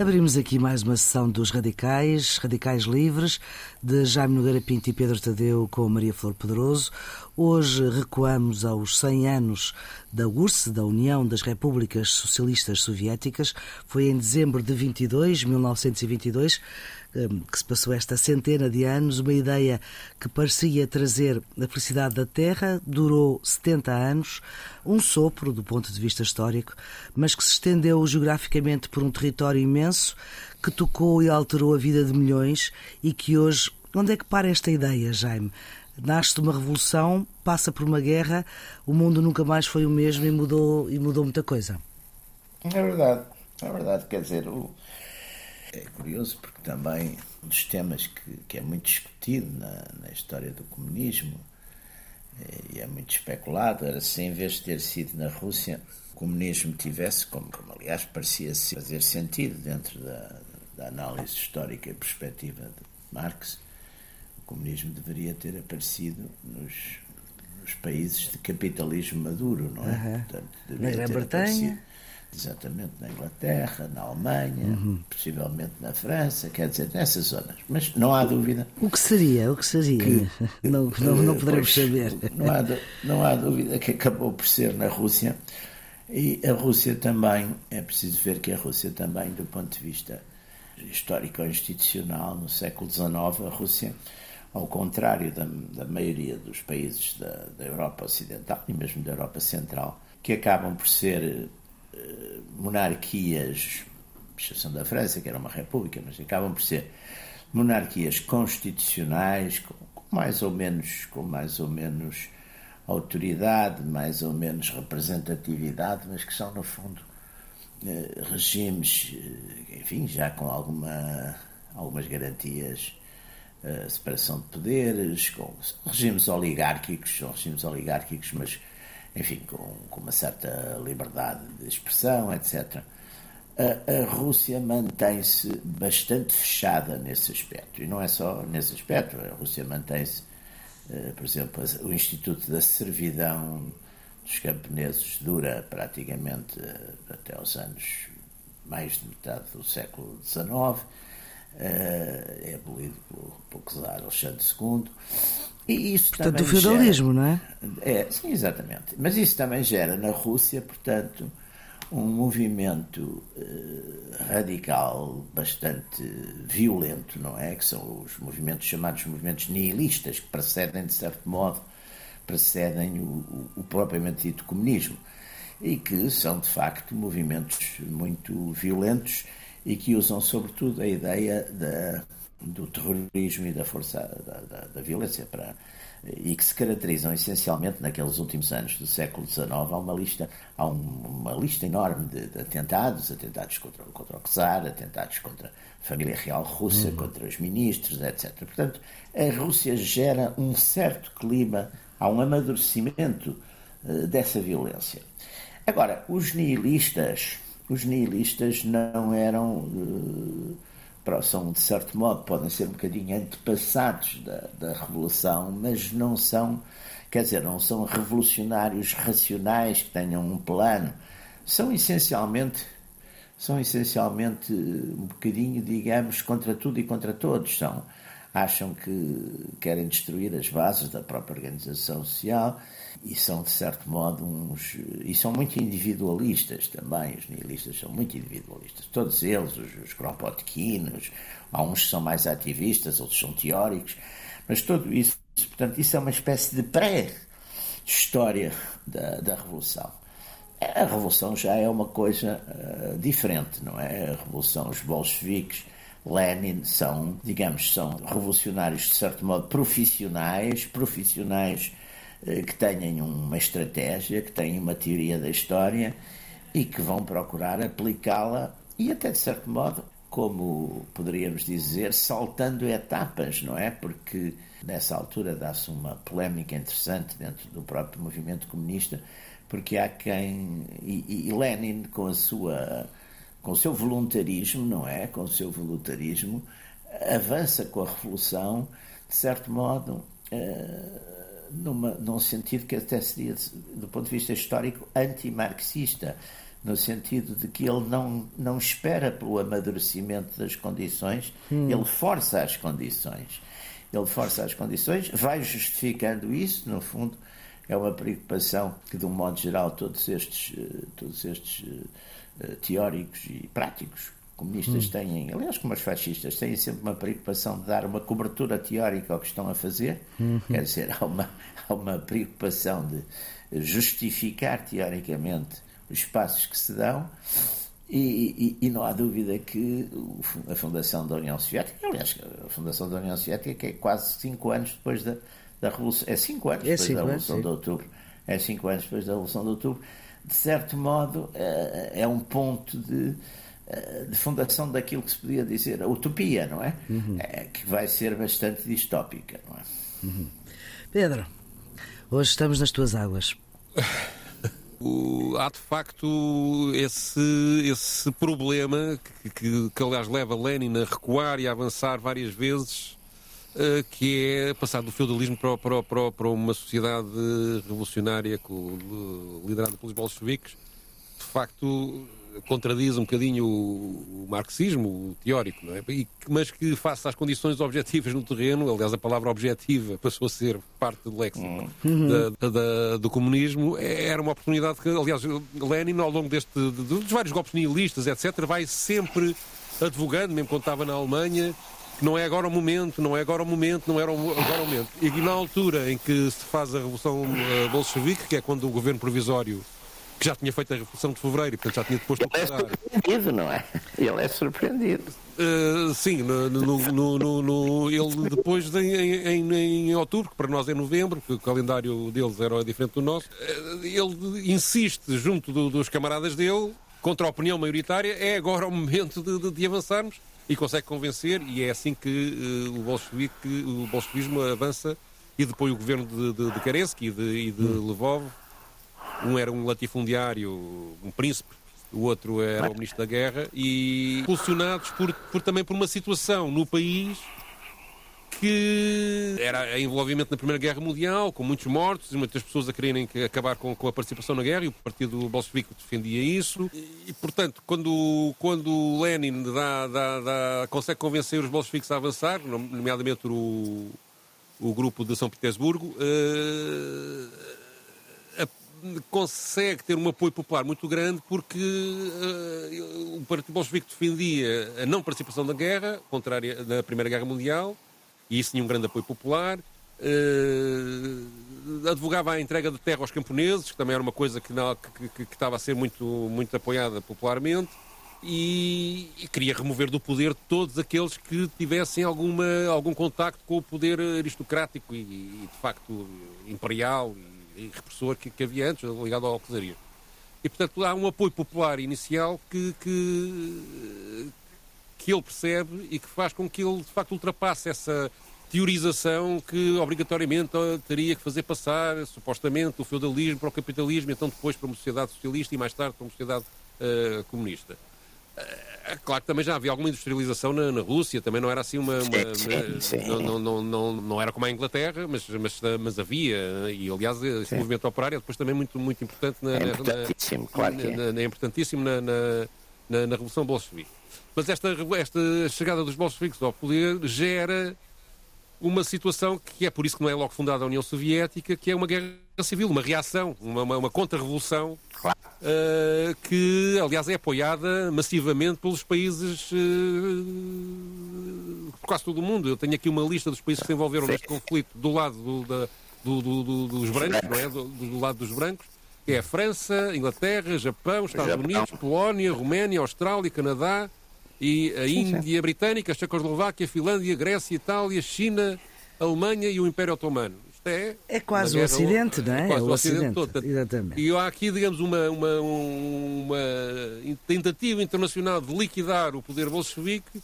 Abrimos aqui mais uma sessão dos Radicais, Radicais Livres, de Jaime Nogueira Pinto e Pedro Tadeu com Maria Flor Pedroso. Hoje recuamos aos 100 anos da URSS, da União das Repúblicas Socialistas Soviéticas. Foi em dezembro de 22, 1922, hum, que se passou esta centena de anos. Uma ideia que parecia trazer a felicidade da Terra durou 70 anos, um sopro do ponto de vista histórico, mas que se estendeu geograficamente por um território imenso que tocou e alterou a vida de milhões e que hoje. Onde é que para esta ideia, Jaime? Nasce de uma revolução, passa por uma guerra, o mundo nunca mais foi o mesmo e mudou, e mudou muita coisa. É verdade, é verdade. Quer dizer, o... é curioso porque também um dos temas que, que é muito discutido na, na história do comunismo é, e é muito especulado era se em vez de ter sido na Rússia o comunismo tivesse, como, como aliás parecia fazer sentido dentro da, da análise histórica e perspectiva de Marx, o comunismo deveria ter aparecido nos, nos países de capitalismo maduro, não é? Uhum. Portanto, na Grã-Bretanha. Exatamente, na Inglaterra, na Alemanha, uhum. possivelmente na França, quer dizer, nessas zonas. Mas não há dúvida. O que seria? O que seria? Que, não, não, não poderemos pois, saber. Não há, não há dúvida que acabou por ser na Rússia. E a Rússia também, é preciso ver que a Rússia também, do ponto de vista histórico-institucional no século XIX, a Rússia, ao contrário da, da maioria dos países da, da, Europa Ocidental e mesmo da Europa Central, que acabam por ser eh, monarquias, exceção da França, que era uma república, mas acabam por ser monarquias constitucionais, com, mais ou menos, com mais ou menos autoridade, mais ou menos representatividade, mas que são, no fundo, eh, regimes, eh, enfim, já com alguma, algumas garantias, separação de poderes, com regimes oligárquicos, são regimes oligárquicos, mas, enfim, com, com uma certa liberdade de expressão, etc. A, a Rússia mantém-se bastante fechada nesse aspecto. E não é só nesse aspecto, a Rússia mantém-se, uh, por exemplo, o Instituto da Servidão dos camponeses dura praticamente eh, até aos anos mais de metade do século XIX, eh, é abolido pelo, pelo czar Alexandre II. E isso portanto, do feudalismo, gera, não é? É, sim, exatamente. Mas isso também gera na Rússia, portanto, um movimento eh, radical bastante violento, não é? Que são os movimentos chamados movimentos nihilistas, que precedem, de certo modo, precedem o, o, o propriamente dito comunismo e que são de facto movimentos muito violentos e que usam sobretudo a ideia da, do terrorismo e da força da, da, da, violência para e que se caracterizam essencialmente naqueles últimos anos do século XIX há uma lista há um, uma lista enorme de, de, atentados atentados contra, contra o czar atentados contra a família real russa uhum. contra os ministros etc portanto a Rússia gera um certo clima Há um amadurecimento uh, dessa violência. Agora, os nihilistas, os nihilistas não eram, uh, são de certo modo, podem ser um bocadinho antepassados da, da Revolução, mas não são, quer dizer, não são revolucionários racionais que tenham um plano. São essencialmente são essencialmente um bocadinho, digamos, contra tudo e contra todos. São acham que querem destruir as bases da própria organização social e são, de certo modo, uns. e são muito individualistas também. Os nihilistas são muito individualistas. Todos eles, os, os Kropotkinos, há uns são mais ativistas, outros são teóricos, mas tudo isso, portanto, isso é uma espécie de pré-história da, da Revolução. A Revolução já é uma coisa uh, diferente, não é? A Revolução, os bolcheviques Lenin são, digamos, são revolucionários de certo modo profissionais, profissionais que têm uma estratégia, que têm uma teoria da história e que vão procurar aplicá-la e até de certo modo, como poderíamos dizer, saltando etapas, não é? Porque nessa altura dá-se uma polémica interessante dentro do próprio movimento comunista, porque há quem e, e Lenin com a sua com o seu voluntarismo, não é? Com o seu voluntarismo, avança com a revolução, de certo modo, uh, numa, num sentido que até seria, do ponto de vista histórico, anti-marxista, no sentido de que ele não, não espera pelo amadurecimento das condições, hum. ele força as condições. Ele força as condições, vai justificando isso, no fundo, é uma preocupação que, de um modo geral, todos estes, eh, todos estes uh, teóricos e práticos comunistas hum. têm, aliás, como os fascistas, têm sempre uma preocupação de dar uma cobertura teórica ao que estão a fazer, uhum. quer dizer, há uma, há uma preocupação de justificar teoricamente os passos que se dão. E, e, e, não há dúvida que a fundação da União Soviética, aliás, a fundação da União Soviética, que é quase cinco anos depois da, da Revolução, é cinco anos é depois cinco da Revolução anos, de Outubro, é cinco anos depois da Revolução de Outubro, de certo modo é, é um ponto de, de fundação daquilo que se podia dizer a utopia, não é? Uhum. é que vai ser bastante distópica, não é? Uhum. Pedro, hoje estamos nas tuas águas. há de facto esse, esse problema que, que, que, aliás leva Lenin a recuar e a avançar várias vezes, uh, que é passar do feudalismo para, para, para, para uma sociedade revolucionária liderada pelos bolcheviques. De facto, contradiz um bocadinho o, o marxismo o teórico, não é? E, mas que, face às condições objetivas no terreno, aliás, a palavra objetiva passou a ser parte do léxico uhum. da, da, do comunismo, é, era uma oportunidade que, aliás, Lenin, ao longo deste, de, dos vários golpes nihilistas, etc., vai sempre advogando, mesmo quando estava na Alemanha, que não é agora o momento, não é agora o momento, não era agora o momento. E na altura em que se faz a Revolução uh, Bolchevique, que é quando o governo provisório que já tinha feito a Revolução de Fevereiro e, portanto, já tinha depois... Ele é surpreendido, não é? Ele é surpreendido. Uh, sim, no, no, no, no, ele depois de, em, em, em, outubro, que para nós é novembro, porque o calendário deles era diferente do nosso, uh, ele insiste junto do, dos camaradas dele, contra a opinião maioritária, é agora o momento de, de, de avançarmos e consegue convencer, e é assim que uh, o, bolchevique, o bolchevismo avança e depois o governo de, de, de Kerensky e de, e de hum. Lvov um era um latifundiário, um príncipe, o outro era o ministro da guerra, e impulsionados por, por, também por uma situação no país que era envolvimento na Primeira Guerra Mundial, com muitos mortos, e muitas pessoas a quererem acabar com, com, a participação na guerra, e o Partido Bolchevique defendia isso. E, portanto, quando, quando Lenin dá, dá, dá, consegue convencer os bolcheviques a avançar, nomeadamente o, o grupo de São Petersburgo, uh, consegue ter um apoio popular muito grande porque uh, o Partido Bolchevique defendia a não participação na guerra, contrária na Primeira Guerra Mundial, e isso tinha um grande apoio popular. Uh, advogava a entrega de terra aos camponeses, que também era uma coisa que, não, que, que, que estava a ser muito, muito apoiada popularmente. E, e, queria remover do poder todos aqueles que tivessem alguma, algum contacto com o poder aristocrático e, e de facto imperial e repressor que, que havia antes, ligado ao alcozarias. E, portanto, há um apoio popular inicial que, que, que ele percebe e que faz com que ele, de facto, ultrapasse essa teorização que obrigatoriamente teria que fazer passar, supostamente, o feudalismo para o capitalismo, então depois para uma sociedade socialista e mais tarde para uma sociedade uh, comunista. É claro que também já havia alguma industrialização na, na Rússia, também não era assim uma. uma, sim, sim. Não, não, não, não, não era como a Inglaterra, mas, mas, mas havia, e aliás esse sim. movimento operário é depois também muito, muito importante na. É importantíssimo, na, claro que é. é importantíssimo na, na, na, na Revolução Bolchevique. Mas esta, esta chegada dos bolcheviques ao poder gera uma situação que é por isso que não é logo fundada a União Soviética, que é uma guerra civil, uma reação, uma, uma, uma contra-revolução, uh, que aliás é apoiada massivamente pelos países uh, por quase todo o mundo. Eu tenho aqui uma lista dos países que se envolveram Sim. neste conflito do lado do, da, do, do, dos brancos, não é? Do, lado dos brancos, que é a França, Inglaterra, Japão, Estados Japão. Unidos, Polónia, Roménia, Austrália, Canadá, e a Índia Britânica, a Checoslováquia, a Finlândia, a Grécia, a Itália, a China, a Alemanha e o Império Otomano. Isto é. É quase o Ocidente, não é? É, quase é o Ocidente, todo. Exatamente. E há aqui, digamos, uma, uma, uma tentativa internacional de liquidar o poder bolchevique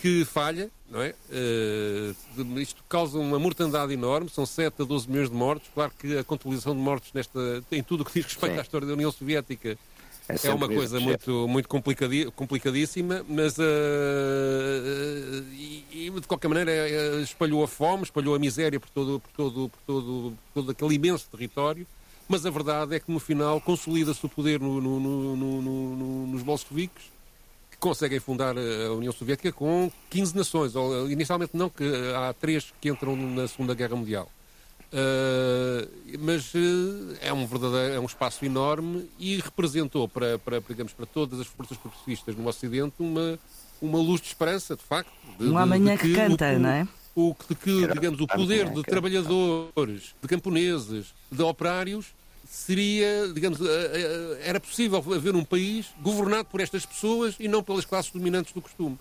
que falha, não é? Uh, isto causa uma mortandade enorme, são 7 a 12 milhões de mortos. Claro que a contabilização de mortos nesta, em tudo o que diz respeito Sim. à história da União Soviética é, é uma coisa muito, muito complicadíssima, mas uh, e, e, de qualquer maneira espalhou a fome, espalhou a miséria por todo, por todo, por todo, por todo aquele imenso território mas a verdade é que no final consolida-se o poder no, no, no, nos bolcheviques, que conseguem fundar a União Soviética com 15 nações, ou, inicialmente não, que há três que entram na Segunda Guerra Mundial. Uh, mas uh, é um verdadeiro é um espaço enorme e representou para, para, digamos, para todas as forças progressistas no Ocidente uma, uma luz de esperança, de facto. De, um amanhã que canta, o, não é? O, de que, digamos, o poder de trabalhadores, de camponeses, de operários seria, digamos, era possível haver um país governado por estas pessoas e não pelas classes dominantes do costume.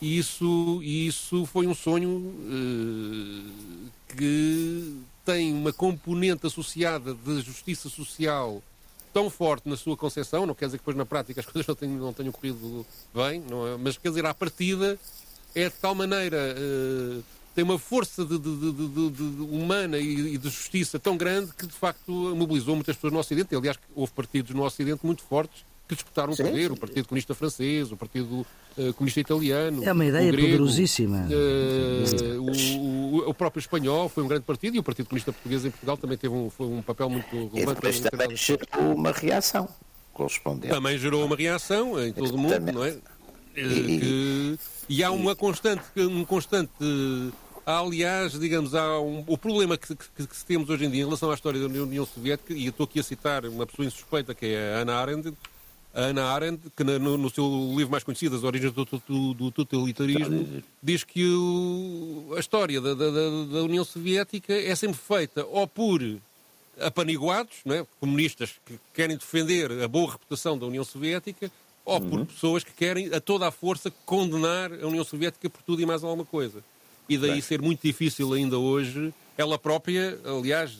E isso, isso foi um sonho uh, que tem uma componente associada de justiça social tão forte na sua concepção, não quer dizer que depois na prática as coisas não tenham, não tenham corrido bem, é? mas quer dizer, à partida é de tal maneira, uh, tem uma força de, de, de, humana e, de justiça tão grande que de facto mobilizou muitas pessoas no Ocidente. Aliás, houve partidos no Ocidente muito fortes que disputaram o poder, o Partido Comunista Francês, o Partido uh, Comunista Italiano. É uma ideia grego, poderosíssima. Uh, o, o, o, próprio espanhol foi um grande partido e o Partido Comunista Português em Portugal também teve um, foi um papel muito relevante. E depois também gerou uma reação correspondente. Também gerou uma reação em todo o mundo, não é? E, que, e há uma constante, um constante Há, aliás, digamos, há um, o problema que, que, que, temos hoje em dia em relação à história da União Soviética, e eu estou aqui a citar uma pessoa insuspeita, que é a Ana Arendt, a Ana Arendt, que no, no, seu livro mais conhecido, As Origens do, do, do Totalitarismo, diz que o, a história da, da, da, União Soviética é sempre feita ou por apaniguados, é? comunistas que querem defender a boa reputação da União Soviética, ou por uhum. pessoas que querem a toda a força condenar a União Soviética por tudo e mais alguma coisa. E daí Bem. ser muito difícil ainda hoje ela própria, aliás,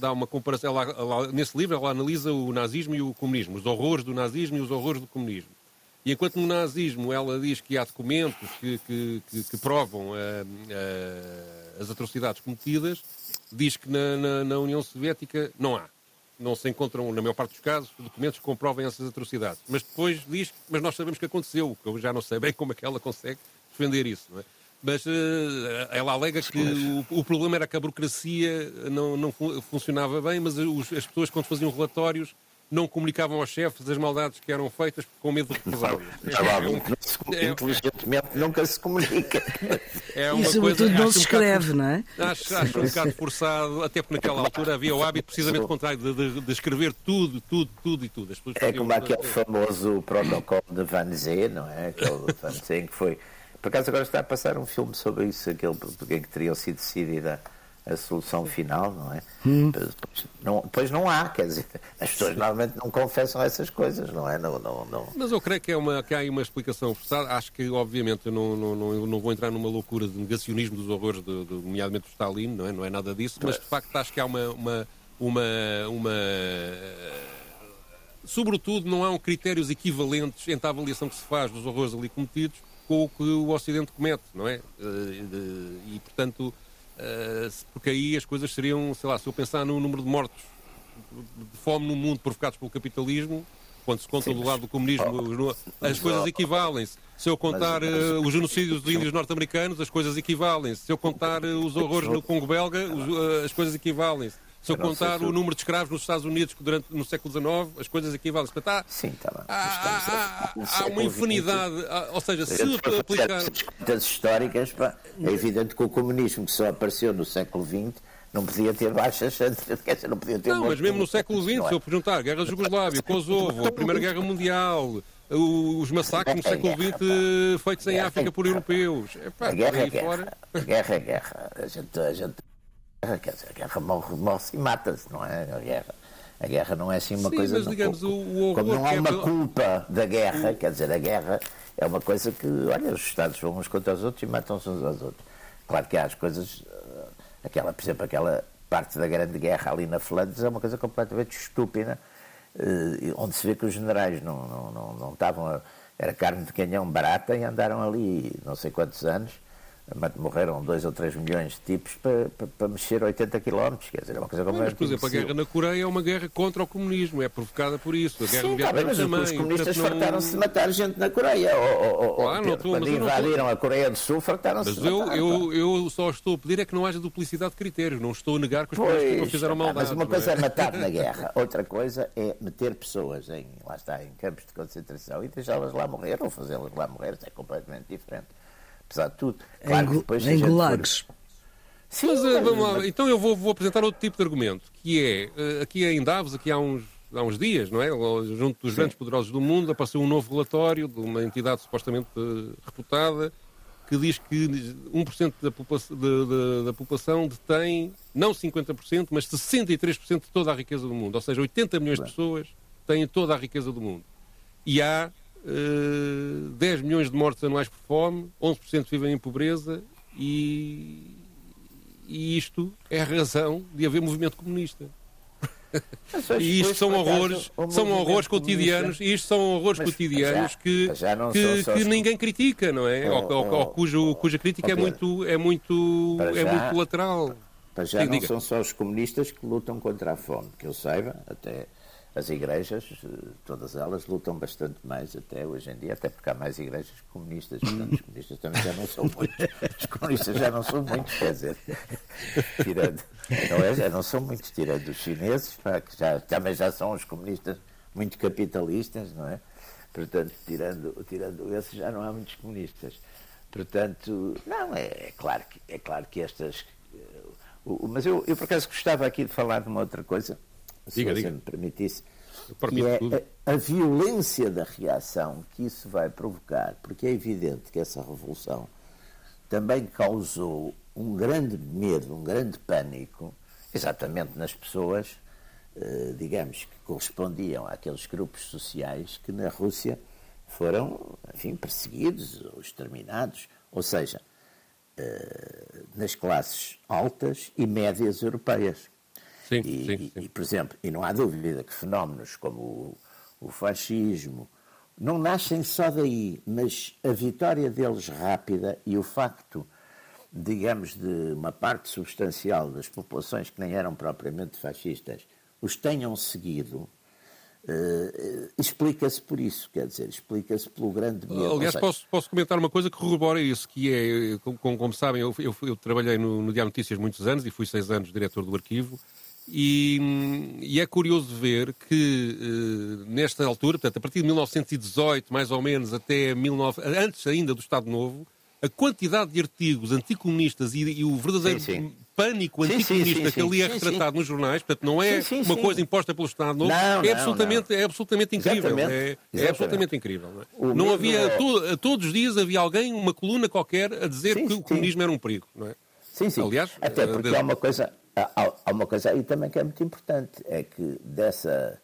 dá uma comparação. Ela, ela, nesse livro, ela analisa o nazismo e o comunismo, os horrores do nazismo e os horrores do comunismo. E enquanto no nazismo ela diz que há documentos que, que, que, que provam uh, uh, as atrocidades cometidas, diz que na, na, na, União Soviética não há. Não se encontram, na maior parte dos casos, documentos que comprovem essas atrocidades. Mas depois diz, mas nós sabemos que aconteceu, que eu já não sei bem como é que ela consegue defender isso. Não é? Mas uh, ela alega que o, o, problema era que a burocracia não, não funcionava bem, mas os, as pessoas, quando faziam relatórios, não comunicavam aos chefes as maldades que eram feitas com medo de represálias. É, é, inteligentemente nunca se comunica. É uma e sobretudo coisa, não se escreve, um não é? Acho, acho um bocado forçado, até porque naquela altura havia o hábito precisamente contrário, de, de, de, escrever tudo, tudo, tudo e tudo. é como aquele famoso protocolo de Van Zee, não é? Aquele Van Zee que foi por acaso agora está a passar um filme sobre isso, aquele em que teria sido decidida a solução final, não é? Hum. Depois, não, depois não há, quer dizer, as pessoas normalmente não confessam essas coisas, não é? Não, não, não. Mas eu creio que, é uma, que há aí uma explicação forçada. Acho que, obviamente, eu não, não, não, não vou entrar numa loucura de negacionismo dos horrores, de, de, nomeadamente do Stalin, não é? Não é nada disso, mas de facto acho que há uma. uma, uma, uma sobretudo, não há critérios equivalentes entre a avaliação que se faz dos horrores ali cometidos com o que o Ocidente comete, não é? Eh, e, portanto, eh, porque aí as coisas seriam, sei lá, se eu pensar no número de mortos de fome no mundo provocados pelo capitalismo, quando se conta Sim, do lado do comunismo, oh, as coisas equivalem-se. Se eu contar mas, mas, uh, os genocídios dos índios norte-americanos, as coisas equivalem-se. Se eu contar os horrores no Congo belga, as coisas equivalem-se. Se eu contar o número de escravos nos Estados Unidos durante, no século XIX, as coisas equivalem. Portanto, há, Sim, está bem. Há, há, há uma infinidade. ou seja, se aplicar. Das históricas, pá, é evidente que o comunismo que só apareceu no século XX não podia ter baixas, não podia ter. Não, mas mesmo no século XX, é? se eu perguntar, Guerra da Jugoslávia, Kosovo, a Primeira Guerra Mundial, os massacres no século XX feitos em África por europeus. Epá, a guerra é guerra. A guerra é guerra. A gente, a gente guerra, quer dizer, a guerra morre, morre-se e mata-se, não é? A guerra. A guerra não é assim uma Sim, coisa. Mas, digamos, o, o como não há uma é... culpa da guerra, quer dizer, a guerra é uma coisa que, olha, os Estados vão uns contra os outros e matam-se uns aos outros. Claro que há as coisas, eh, aquela, por exemplo, aquela parte da Grande Guerra ali na Flandres é uma coisa completamente estúpida, eh, onde se vê que os generais não, não, não, não estavam. A, era carne de canhão barata e andaram ali não sei quantos anos morreram 2 ou 3 milhões de tipos para, para, para mexer 80 km. Quer dizer, é uma coisa como Mas, por exemplo, a guerra na Coreia é uma guerra contra o comunismo, é provocada por isso. A guerra Sim, tá bem, mas também, os comunistas portanto, fartaram-se de matar gente na Coreia. Ou, ou, claro, estou, quando invadiram a Coreia do Sul, fartaram-se de matar. Eu, eu, eu só estou a pedir é que não haja duplicidade de critérios. Não estou a negar que os comunistas não fizeram maldade. Mas uma coisa é? é matar na guerra, outra coisa é meter pessoas em, lá está, em campos de concentração e deixá-las lá morrer ou fazê-las lá morrer. Isso é completamente diferente apesar de tudo. Claro em, depois, em gulags. For... Sim, mas, mas, vamos lá. Então eu vou, vou, apresentar outro tipo de argumento, que é, eh, aqui em Davos, aqui há uns, há uns dias, não é? Junto dos Sim. grandes poderosos do mundo, apareceu um novo relatório de uma entidade supostamente uh, reputada, que diz que 1% da população, de, de, da população detém, não 50%, mas 63% de toda a riqueza do mundo. Ou seja, 80 milhões de pessoas têm toda a riqueza do mundo. E há uh, eh, 10 milhões de mortes anuais por fome, 11% vivem em pobreza e, e isto é a razão de haver movimento comunista. E isto são horrores, são horrores cotidianos, e isto são horrores mas, cotidianos já, que, já que, que ninguém critica, não é? ou, ou, ou, cujo, cuja crítica é muito, é muito, é muito lateral. Para já Sim, não diga. são só os comunistas que lutam contra a fome, que eu saiba, até as igrejas, todas elas, lutam bastante mais até hoje em dia, até porque há mais igrejas comunistas. Portanto, os comunistas também já não são muitos. Os comunistas já não são muitos, quer dizer, tirando, não, é, já não são muitos, tirando os chineses, pá, que já, também já são os comunistas muito capitalistas, não é? Portanto, tirando, tirando esses, já não há muitos comunistas. Portanto, não, é, é claro, que, é claro que estas. Uh, mas eu, eu, por acaso, gostava aqui de falar de uma outra coisa diga, você diga. me permitisse, que é a, a, violência da reação que isso vai provocar, porque é evidente que essa revolução também causou um grande medo, um grande pânico, exatamente nas pessoas, eh, digamos, que correspondiam àqueles grupos sociais que na Rússia foram, enfim, perseguidos ou exterminados, ou seja, eh, nas classes altas e médias europeias. Sim, e, sim, sim. E, por exemplo, e não há dúvida que fenómenos como o, o fascismo não nascem só daí, mas a vitória deles rápida e o facto, digamos, de uma parte substancial das populações que nem eram propriamente fascistas os tenham seguido, Uh, explica-se por isso, quer dizer, explica-se pelo grande medo. Aliás, posso, posso comentar uma coisa que corrobora isso, que é, como, como sabem, eu, eu, eu trabalhei no, no Diário Notícias muitos anos e fui seis anos diretor do arquivo, e, e, é curioso ver que uh, nesta altura, portanto, a partir de 1918, mais ou menos, até 19, antes ainda do Estado Novo, a quantidade de artigos anticomunistas e, e o verdadeiro sim, sim. pânico anticomunista que ali é retratado nos jornais, portanto, não é uma coisa imposta pelo Estado Novo, não, é, absolutamente, não. é absolutamente incrível. É, é, absolutamente incrível. Não, é? não havia, é... to, todos os dias havia alguém, uma coluna qualquer, a dizer que o comunismo era um perigo. Não é? Sim, sim. Aliás, Até porque uh, há uma coisa Há, há, uma coisa aí também que é muito importante, é que dessa,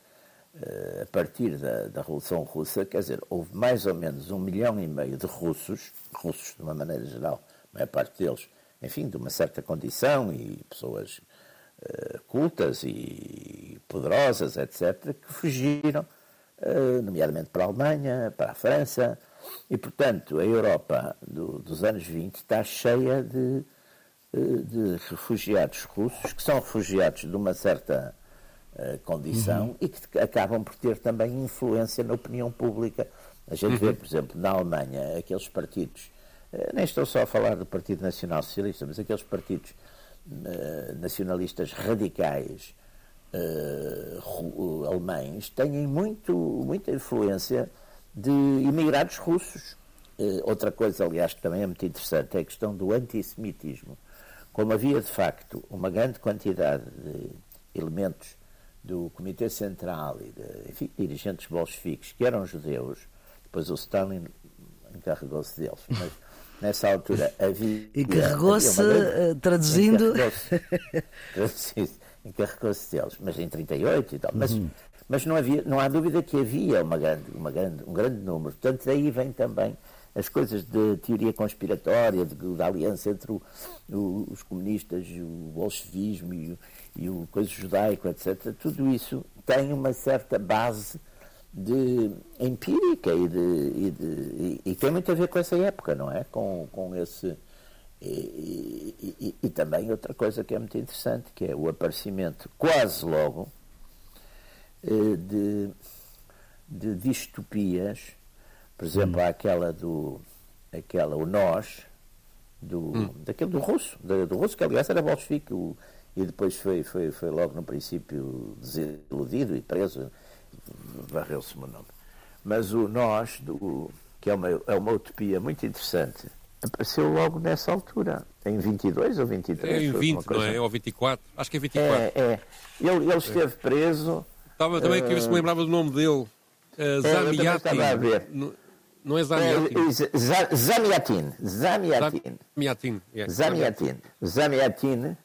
eh, a partir da, da, Revolução Russa, quer dizer, houve mais ou menos um milhão e meio de russos, russos de uma maneira geral, a maior parte deles, enfim, de uma certa condição e pessoas uh, cultas e poderosas, etc., que fugiram, uh, nomeadamente para a Alemanha, para a França, e, portanto, a Europa do, dos anos 20 está cheia de de refugiados russos, que são refugiados de uma certa uh, condição uhum. e que acabam por ter também influência na opinião pública. A gente uhum. vê, por exemplo, na Alemanha, aqueles partidos, uh, nem estou só a falar do Partido Nacional Socialista, mas aqueles partidos uh, nacionalistas radicais alemães têm muito, muita influência de imigrados russos. outra coisa, aliás, que também é muito interessante é a questão do antissemitismo como havia de facto uma grande quantidade de elementos do Comitê Central e de enfim, dirigentes bolcheviques que eram judeus, depois o Stalin encarregou-se deles, mas nessa altura havia. Encarregou-se, grande, traduzindo. Encarregou-se encarregou deles, mas em 38 e tal. Mas, uhum. mas não, havia, não há dúvida que havia uma grande, uma grande, um grande número. Portanto, daí vem também as coisas de teoria conspiratória, de, de aliança entre o, o, os comunistas, o bolchevismo e o, e o coisa judaico, etc., tudo isso tem uma certa base de empírica e, de, e, de, e, e, tem muito a ver com essa época, não é? Com, com esse, E, e, e, também outra coisa que é muito interessante, que é o aparecimento quase logo eh, de, de distopias, por exemplo, hum. aquela do aquela, o Nós, do, hum. daquele do russo, do, do russo, que aliás era bolchevique, o, e depois foi, foi, foi logo no princípio desiludido e preso, varreu-se o meu nome. Mas o Nós, do, que é uma, é uma utopia muito interessante, apareceu logo nessa altura, em 22 ou 23. É em 20, não é? Ou 24? Acho que é 24. É, é. Ele, ele esteve preso. Estava também uh, a ver se me lembrava do nome dele. Uh, Zamiatin. Estava a ver. No, não é Zamiatin. É, Zamiatin. Zamiatin. Zamiatin. Zamiatin. Zamiatin.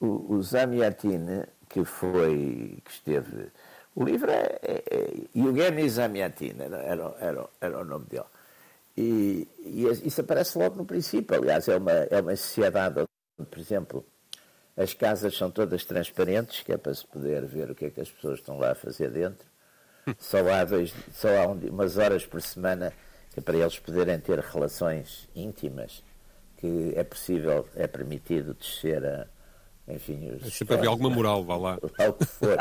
O, o Zamiatin, que foi, que esteve... O livro é, é, é Zamiatin, era, era, era, era o nome dele. E, e, isso aparece logo no princípio. Aliás, é uma, é uma sociedade onde, por exemplo, as casas são todas transparentes, que é para se poder ver o que é que as pessoas estão lá a fazer dentro. Só há, dois, só há um, umas horas por semana que é para eles poderem ter relações íntimas, que é possível, é permitido descer a. Enfim, os, é sempre havia alguma moral, vá lá. Ao que for.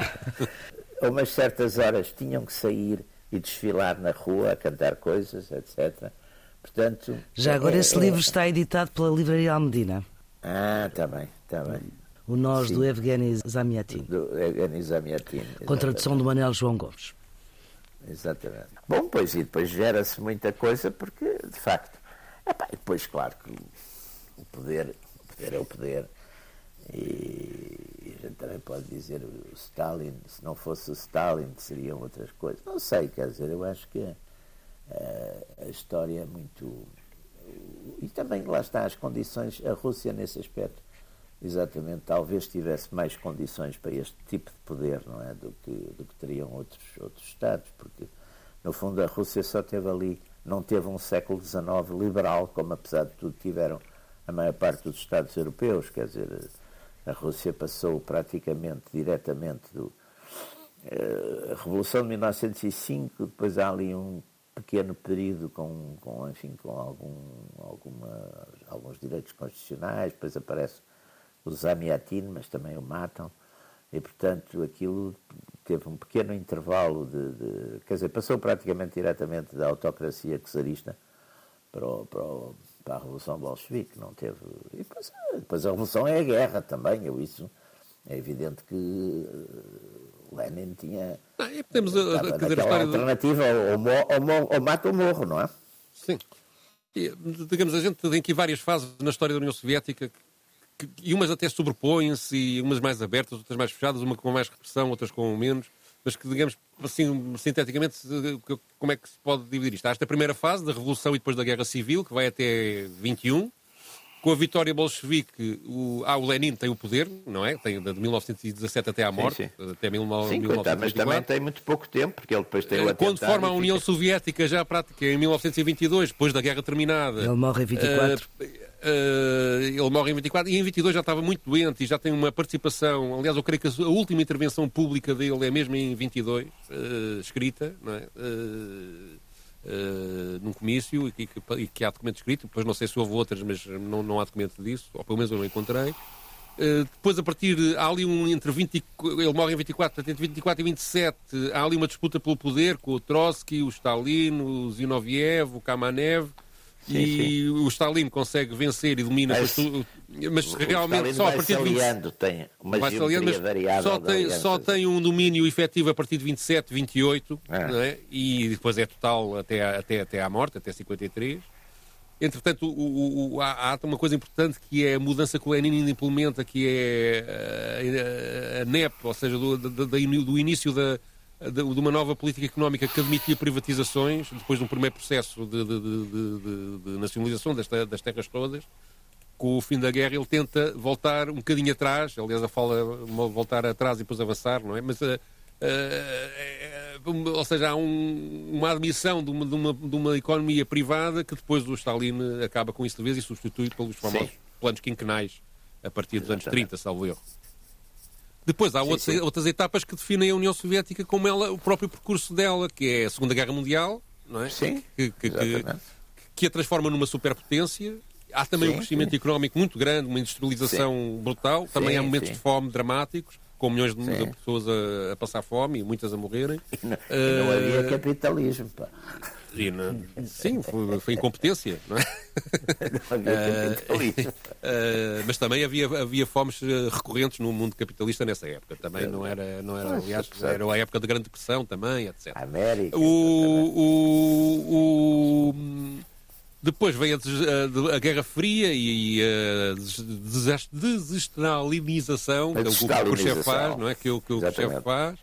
a umas certas horas tinham que sair e desfilar na rua a cantar coisas, etc. Portanto, Já agora é, esse é, livro está editado pela Livraria Almedina. Ah, está bem, está bem. O Nós Sim. do Evgeny Zamiatin. Do Evgeny Zamiatin. Com tradução do Manuel João Gomes. Exatamente. Bom, pois e depois gera-se muita coisa porque, de facto, epá, e depois, claro, que o poder, o poder é o poder. E a gente também pode dizer o Stalin, se não fosse o Stalin, seriam outras coisas. Não sei, quer dizer, eu acho que a, a história é muito. E também lá está as condições, a Rússia nesse aspecto exatamente, talvez tivesse mais condições para este tipo de poder, não é, do que, do que teriam outros, outros Estados, porque, no fundo, a Rússia só teve ali, não teve um século XIX liberal, como, apesar de tudo, tiveram a maior parte dos Estados europeus, quer dizer, a Rússia passou praticamente diretamente do... Eh, a Revolução de 1905, depois há ali um pequeno período com, com enfim, com algum, alguma, alguns direitos constitucionais, depois aparece o Zamiatin, mas também o matam, e portanto aquilo teve um pequeno intervalo de, de quer dizer, passou praticamente diretamente da autocracia czarista para, o, para, o, para, a Revolução Bolchevique, não teve... E depois, depois, a Revolução é a guerra também, eu isso... É evidente que uh, Lenin tinha. Ah, podemos uh, dizer a história alternativa, ou, ou, ou mata ou morro, não é? Sim. E, digamos, a gente tem aqui várias fases na história da União Soviética que, e umas até sobrepõem-se, umas mais abertas, outras mais fechadas, uma com mais repressão, outras com menos, mas que, digamos, assim, sinteticamente, como é que se pode dividir isto? Há esta primeira fase da Revolução e depois da Guerra Civil, que vai até 21, com a vitória bolchevique, o, ah, o Lenin tem o poder, não é? Tem de 1917 até à morte, sim, sim. até 1924. mas também tem muito pouco tempo, porque ele depois tem o Quando forma a União fica... Soviética, já prática em 1922, depois da guerra terminada. Ele morre em 24. Uh, uh, ele morre em 24 e em 22 já estava muito doente e já tem uma participação. Aliás, eu creio que a última intervenção pública dele é mesmo em 22, uh, eh, escrita, não é? Uh, num comício e que, e que, há documento escrito, depois não sei se houve outras, mas não, não há documento disso, ou pelo menos eu não encontrei. Depois, a partir, há ali um entre 20, ele morre em 24, portanto, entre 24 e 27, há ali uma disputa pelo poder com o Trotsky, o Stalin, o Zinoviev, o Kamanev, Sim, e sim. o Stalin consegue vencer e domina, mas, mas realmente só a partir de 20, tem uma vai variável só tem, só tem um domínio efetivo a partir de 27, 28, ah. é? e depois é total até, até, até à morte, até 53. Entretanto, o, o, há, há, uma coisa importante que é a mudança que o Lenin implementa, que é a, a, a NEP, ou seja, do, do, do início da, de, uma nova política económica que admitia privatizações, depois de um primeiro processo de, de, de, nacionalização das, das terras todas. Com o fim da guerra, ele tenta voltar um bocadinho atrás, aliás, a fala voltar atrás e depois avançar, não é? Mas, uh, uh, ou seja, há um, uma admissão de uma, de, uma, de uma, economia privada que depois o Stalin acaba com isso de vez e substitui pelos famosos Sim. planos quinquenais a partir dos anos 30, salvo erro. Depois há sim, outras, sim. outras etapas que definem a União Soviética como ela, o próprio percurso dela, que é a Segunda Guerra Mundial, não é? Sim, que, que, que, que a transforma numa superpotência há também sim, um crescimento económico muito grande, uma industrialização brutal, também há momentos de fome dramáticos, com milhões de, de pessoas a, a, passar fome e muitas a morrerem. E não, não havia capitalismo. Pá. Não, sim, foi, foi, incompetência, não é? Não havia capitalismo. Uh, mas também havia, havia fomes recorrentes no mundo capitalista nessa época. Também não era, não era aliás, era a época da Grande Depressão também, etc. América. O, o, o, depois veio a, a, Guerra Fria e a desestalinização, que é o que o chefe faz, não é? Que, que o chefe faz.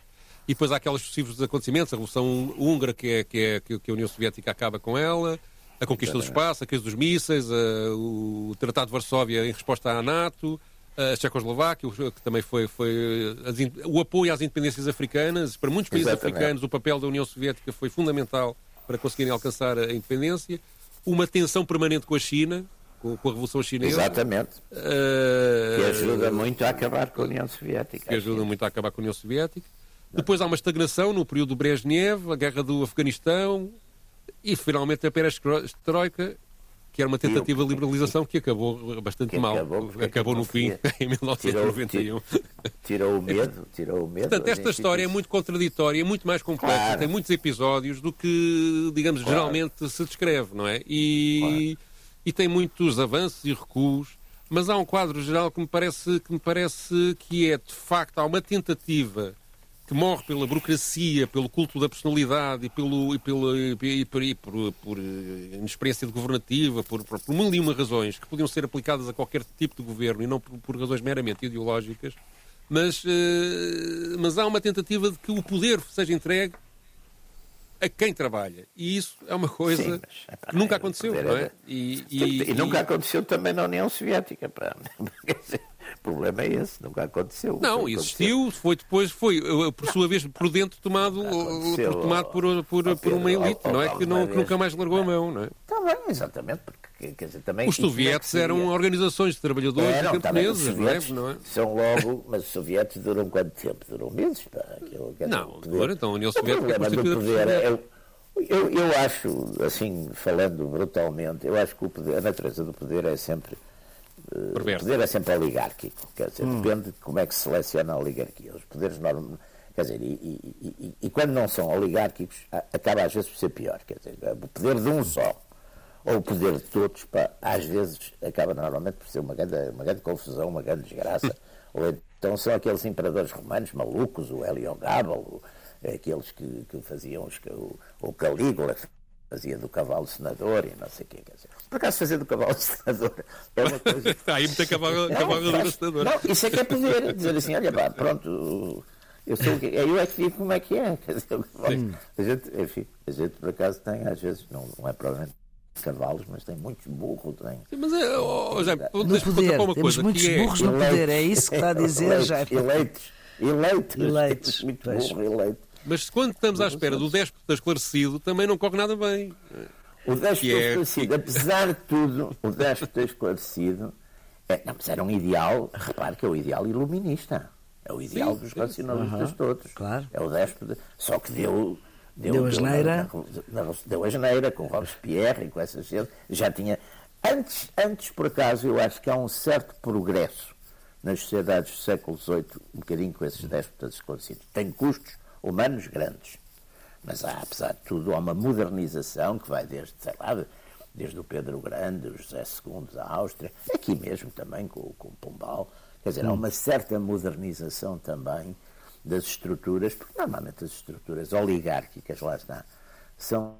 E depois há aqueles sucessivos acontecimentos, a Revolução Húngara, que é, que, é, que a União Soviética acaba com ela, a conquista do espaço, a crise dos mísseis, a, o Tratado de Varsóvia em resposta à NATO, a Tchecoslováquia, que também foi, foi o apoio às independências africanas. Para muitos países Exatamente. africanos, o papel da União Soviética foi fundamental para conseguirem alcançar a independência uma tensão permanente com a China, com, com a Revolução Chinesa. Exatamente. Uh, que ajuda muito a acabar com a União Soviética. Que ajuda muito a acabar com a União Soviética. Depois há uma estagnação no período do Brezhnev, a guerra do Afeganistão e finalmente a perestroika, que era uma tentativa de liberalização que acabou bastante que mal. Acabou, acabou no fim, em 1991. Tirou, o medo, tirou o medo. Portanto, esta história é muito contraditória, é muito mais complexa, claro. tem muitos episódios do que, digamos, claro. geralmente se descreve, não é? E, claro. e tem muitos avanços e recuos, mas há um quadro geral que me parece que, me parece que é, de facto, há uma tentativa que morre pela burocracia, pelo culto da personalidade e, pelo, e, pelo, e, por, e por, por, eh, inexperiência governativa, por, por, por mil e uma razões que podiam ser aplicadas a qualquer tipo de governo e não por, por razões meramente ideológicas, mas, uh, mas há uma tentativa de que o poder seja entregue a quem trabalha. E isso é uma coisa Sim, mas, que nunca aconteceu, não é? E, e, e, nunca aconteceu também na União Soviética. Pá. O problema é esse, nunca aconteceu. Não, existiu, foi depois, foi, por sua vez, por dentro tomado, por, tomado por, por, por uma elite, não é? Que, não, que nunca mais largou a mão, não é? Está bem, exatamente, porque quer dizer, também. Os soviéticos eram organizações de trabalhadores é, não, camponeses, não é? não é? São logo, mas os soviéticos duram quanto tempo? Duram meses? Pá, aquilo, não, agora então a União Soviética. Do poder é. Eu, eu acho, assim, falando brutalmente, eu acho que o poder, a natureza do poder é sempre o poder é sempre oligárquico, quer dizer, hum. depende de como é que se seleciona a oligarquia. Os poderes normais. Quer dizer, e, e, e, e, quando não são oligárquicos, acaba às vezes por ser pior. Quer dizer, o poder de um só, ou o poder de todos, pá, às vezes acaba normalmente por ser uma grande, uma grande confusão, uma grande desgraça. ou então são aqueles imperadores romanos malucos, o Heliogábalo, aqueles que, que faziam os, o, o Calígula, fazia do cavalo senador e não sei o quê. Quer dizer, por acaso fazer do cavalo senador é uma coisa. Está aí muita cavalo, cavalo senador. Não, isso é que é poder. Dizer assim, olha, pá, pronto. Eu, sou, eu é que digo como é que é. Quer dizer, a gente, enfim, a gente por acaso tem, às vezes, não, não é provavelmente cavalos, mas tem muitos burros. Tem, Sim, mas é, oh, já, no poder, uma temos muitos é burros no poder, é isso que está a dizer já. Eleitos, eleitos, eleitos, muito burro, eleito. Mas quando estamos à espera do déspota esclarecido, também não corre nada bem. O déspota é... esclarecido, apesar de tudo, o déspota esclarecido é, não, mas era um ideal, repare que é o ideal iluminista. É o ideal sim, dos racionalistas uhum, todos. Claro. É o déspota. Só que deu. Deu, deu a geneira. Deu a geneira com Robespierre e com essas coisas. Já tinha. Antes, antes, por acaso, eu acho que há um certo progresso nas sociedades do século XVIII, um bocadinho com esses déspotas esclarecidos. Tem custos, humanos grandes. Mas há, apesar de tudo, há uma modernização que vai desde, sei lá, desde o Pedro Grande, o José II da Áustria, aqui mesmo também com, com o Pombal. Quer dizer, há uma certa modernização também das estruturas, porque normalmente as estruturas oligárquicas, lá está, são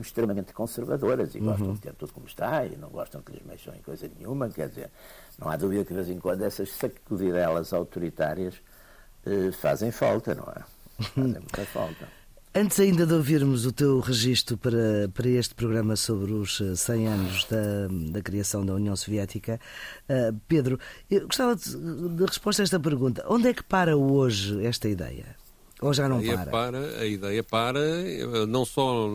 extremamente conservadoras e gostam uhum. de ter tudo como está e não gostam que lhes mexam em coisa nenhuma. Quer dizer, não há dúvida que de vez em quando essas sacudidelas autoritárias eh, fazem falta, não é? Fazem muita falta. Antes ainda de ouvirmos o teu registro para, para este programa sobre os 100 eh, anos da, da criação da União Soviética, uh, Pedro, eu gostava de, de resposta a esta pergunta. Onde é que para hoje esta ideia? Ou já não a para? para? A ideia para, não só,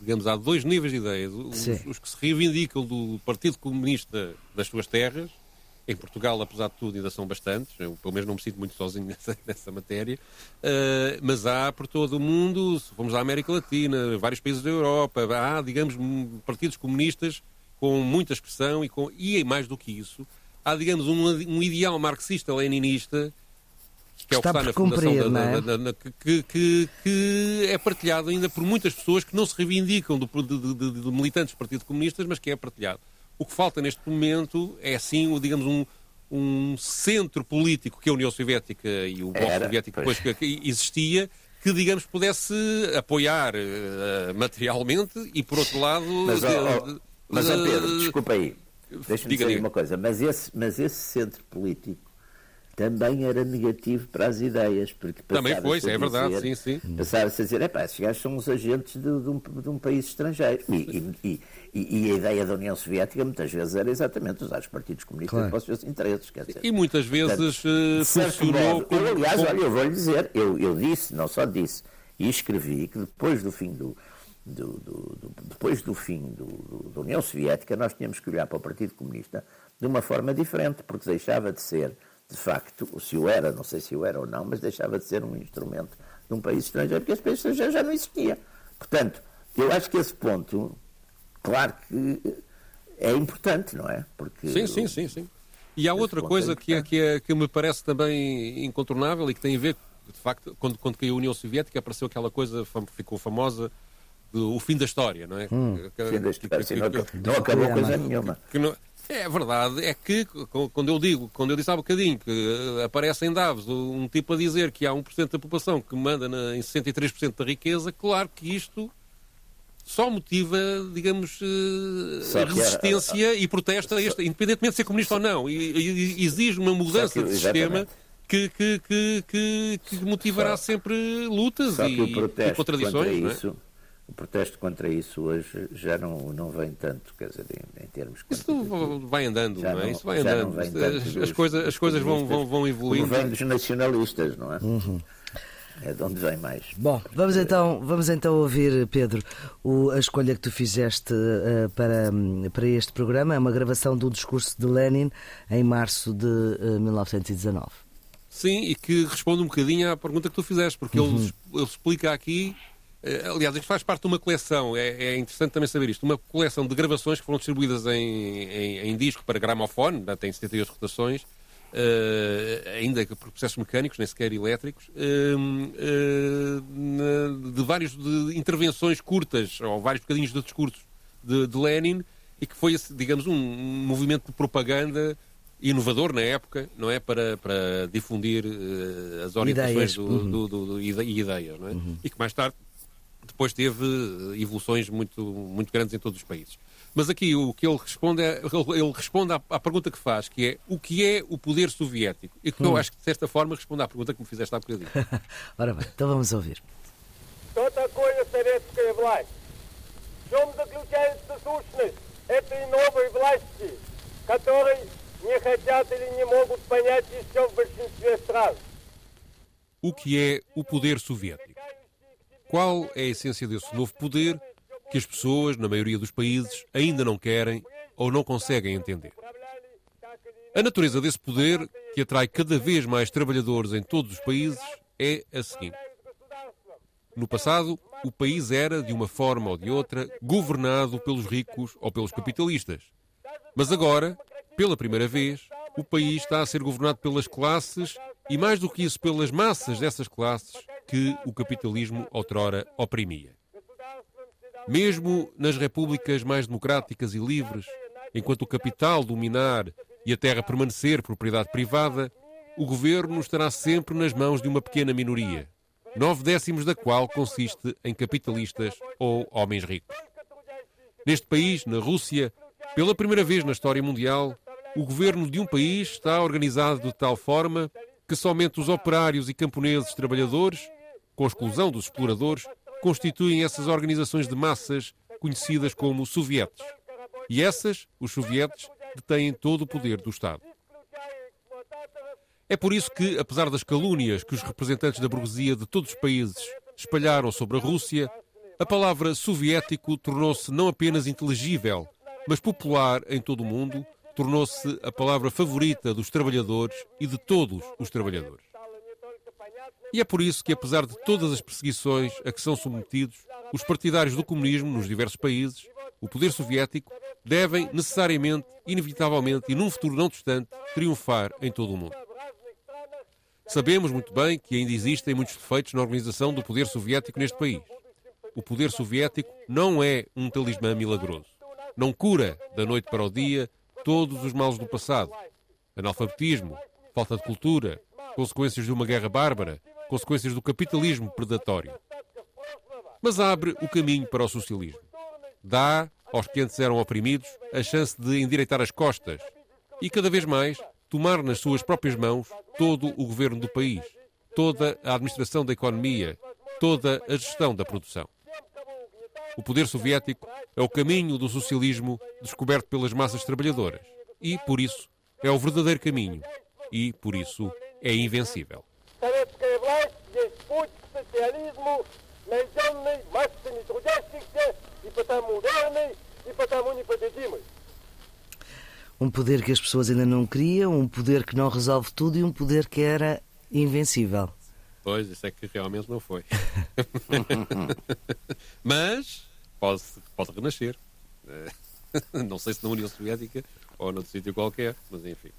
digamos, há dois níveis de ideias. Os, os que se reivindicam do Partido Comunista das suas terras, em Portugal, apesar de tudo, ainda são bastantes. Eu, pelo menos, não me sinto muito sozinho nessa, nessa matéria. Uh, mas há por todo o mundo, se formos à América Latina, vários países da Europa, há, digamos, partidos comunistas com muita expressão e, com, e mais do que isso, há, digamos, um, um ideal marxista-leninista que é o que está na fundação cumprir, da, é? da, da, que, que, que, é partilhado ainda por muitas pessoas que não se reivindicam do, de, de, de, militantes do Partido Comunista, mas que é partilhado. O que falta neste momento é, sim, digamos, um, um centro político que a União Soviética e o Bloco Soviético depois que existia, que, digamos, pudesse apoiar uh, materialmente e, por outro lado... Mas, oh, oh, mas Pedro, desculpa aí, deixa-me dizer diga. uma coisa, mas esse, mas esse centro político também era negativo para as ideias, porque também foi, é verdade, sim, sim. Passava-se a dizer, é pá, esses gajos são os agentes de, de, um, de um, país estrangeiro. E, e, e, e, a ideia da União Soviética muitas vezes era exatamente usar os partidos comunistas claro. para os seus interesses. Quer dizer, e muitas vezes Portanto, funcionou modo, como... Eu, aliás, olha, eu vou-lhe dizer, eu, eu disse, não só disse, e escrevi que depois do fim do, do, do, do, depois do fim do, da União Soviética, nós tínhamos que olhar para o Partido Comunista de uma forma diferente, porque deixava de ser de facto, se o era, não sei se o era ou não, mas deixava de ser um instrumento de um país estrangeiro, porque esse país estrangeiro já não existia. Portanto, eu acho que esse ponto, claro que é importante, não é? Porque sim, sim, sim, sim. E há outra coisa é que, é, que, é, que me parece também incontornável e que tem a ver, de facto, quando, quando caiu a União Soviética, apareceu aquela coisa, ficou famosa, do, o fim da história, não é? Hum, que, fim da história, que, não, não acabou coisa nenhuma. Não, é verdade, é que quando eu digo, quando eu disse há bocadinho que eh, aparece em Davos um tipo a dizer que há 1% da população que manda na, em 63% da riqueza, claro que isto só motiva, digamos, eh, resistência e protesto, a este, independentemente de ser comunista ou não, e, exige uma mudança que, de sistema que, que, que, motivará só, sempre lutas e, e, contradições. Não é? O protesto contra isso hoje já não, não vem tanto, quer dizer, em, em termos... Isso vai andando, não é? Não, isso vai andando. As, dos, as, coisas, as coisas vão, vão, vão evoluindo. Vem dos nacionalistas, não é? Uhum. É de onde vem mais. Bom, vamos então, vamos então ouvir, Pedro, o, a escolha que tu fizeste uh, para, para este programa. É uma gravação do discurso de Lenin em março de uh, 1919. Sim, e que responde um bocadinho à pergunta que tu fizeste, porque uhum. ele, ele explica aqui eh, aliás, isto faz parte de uma coleção, é, é, interessante também saber isto, uma coleção de gravações que foram distribuídas em, em, em disco para gramofone, tem 78 rotações, uh, ainda por processos mecânicos, nem sequer elétricos, uh, uh, de várias de intervenções curtas, ou vários bocadinhos de discursos de, de Lenin, e que foi, digamos, um, movimento de propaganda inovador na época, não é? Para, para difundir as orientações e uhum. do, do, do, ideias, não é? Uhum. E que mais tarde depois teve eh, evoluções muito, muito grandes em todos os países. Mas aqui o que ele responde é, ele responde à, à, pergunta que faz, que é o que é o poder soviético? E que hum. eu acho que de certa forma responde à pergunta que me fizeste há bocadinho. Ora bem, então vamos ouvir. Что такое советская власть? В чем заключается сущность этой новой власти, которой не хотят или не могут понять еще в большинстве стран? O que é o poder soviético? Qual é a essência desse novo poder que as pessoas, na maioria dos países, ainda não querem ou não conseguem entender? A natureza desse poder, que atrai cada vez mais trabalhadores em todos os países, é a seguinte. No passado, o país era, de uma forma ou de outra, governado pelos ricos ou pelos capitalistas. Mas agora, pela primeira vez, o país está a ser governado pelas classes e, mais do que isso, pelas massas dessas classes que o capitalismo outrora oprimia. Mesmo nas repúblicas mais democráticas e livres, enquanto o capital dominar e a terra permanecer propriedade privada, o governo estará sempre nas mãos de uma pequena minoria, nove décimos da qual consiste em capitalistas ou homens ricos. Neste país, na Rússia, pela primeira vez na história mundial, o governo de um país está organizado de tal forma que somente os operários e camponeses trabalhadores com a exclusão dos exploradores, constituem essas organizações de massas conhecidas como sovietes. E essas, os sovietes, detêm todo o poder do Estado. É por isso que, apesar das calúnias que os representantes da burguesia de todos os países espalharam sobre a Rússia, a palavra soviético tornou-se não apenas inteligível, mas popular em todo o mundo, tornou-se a palavra favorita dos trabalhadores e de todos os trabalhadores. E é por isso que, apesar de todas as perseguições a que são submetidos os partidários do comunismo nos diversos países, o poder soviético devem necessariamente, inevitavelmente e num futuro não distante, triunfar em todo o mundo. Sabemos muito bem que ainda existem muitos defeitos na organização do poder soviético neste país. O poder soviético não é um talismã milagroso. Não cura, da noite para o dia, todos os males do passado. Analfabetismo, falta de cultura, consequências de uma guerra bárbara, consequências do capitalismo predatório. Mas abre o caminho para o socialismo. Dá aos que antes eram oprimidos a chance de endireitar as costas e, cada vez mais, tomar nas suas próprias mãos todo o governo do país, toda a administração da economia, toda a gestão da produção. O poder soviético é o caminho do socialismo descoberto pelas massas trabalhadoras e, por isso, é o verdadeiro caminho e, por isso, é invencível. Um poder que as pessoas ainda não queriam, um poder que não resolve tudo e um poder que era invencível. Pois, isso é que realmente não foi. Mas pode, pode renascer. Não sei se na União Soviética ou noutro sítio qualquer, mas enfim.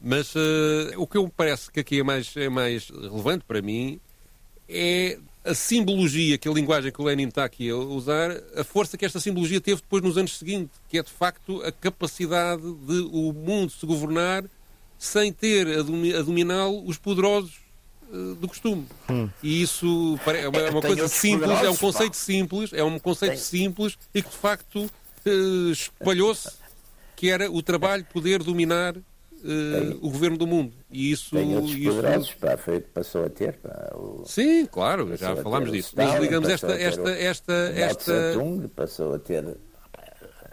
Mas uh, o que eu me parece que aqui é mais, é mais relevante para mim é a simbologia, que a linguagem que o Lenin está aqui a usar, a força que esta simbologia teve depois nos anos seguintes, que é de facto a capacidade de o mundo se governar sem ter a, dominá-lo os poderosos uh, do costume. Hum. E isso é uma, é uma coisa simples, é um conceito pá. simples, é um conceito Tem. simples e que de facto uh, espalhou-se que era o trabalho poder dominar uh, o governo do mundo. E isso. Tem outros isso... poderosos, pá, foi o que passou a ter. Pá, o... Sim, claro, já falámos disso. Stalin, Mas digamos esta. esta, esta, esta, esta... passou a ter.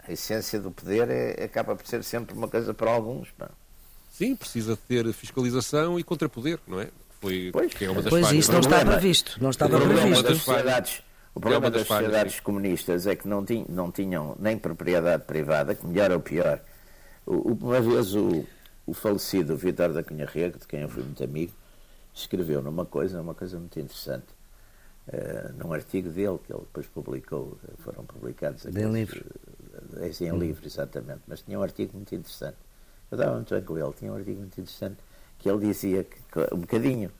A essência do poder é, acaba por ser sempre uma coisa para alguns. Pá. Sim, precisa ter fiscalização e contrapoder, não é? Foi, pois, que é uma das pois isso não está previsto. Não estava previsto. Das sociedades, o problema das, das sociedades comunistas é que não, tinham, não tinham nem propriedade privada, que melhor ou pior. Uma vez o, o falecido Vitor da Cunha Rego, de quem eu fui muito amigo, escreveu numa coisa, uma coisa muito interessante, uh, num artigo dele, que ele depois publicou, foram publicados aqui. Em livro. Uh, em hum. livro, exatamente, mas tinha um artigo muito interessante. Eu dava muito bem com ele, tinha um artigo muito interessante, que ele dizia que, um bocadinho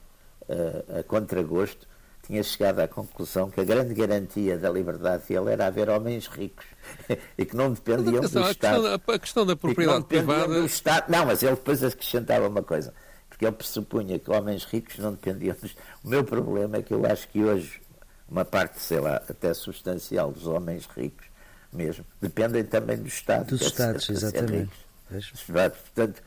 uh, a contragosto, tinha chegado à conclusão que a grande garantia da liberdade dele era haver homens ricos e que não dependiam do Estado. Questão, a questão da propriedade privada. Do Estado. Não, mas ele depois acrescentava uma coisa, porque ele pressupunha que homens ricos não dependiam do Estado. O meu problema é que eu acho que hoje uma parte, sei lá, até substancial dos homens ricos mesmo, dependem também do Estado. Dos Estados, ser, exatamente. Portanto,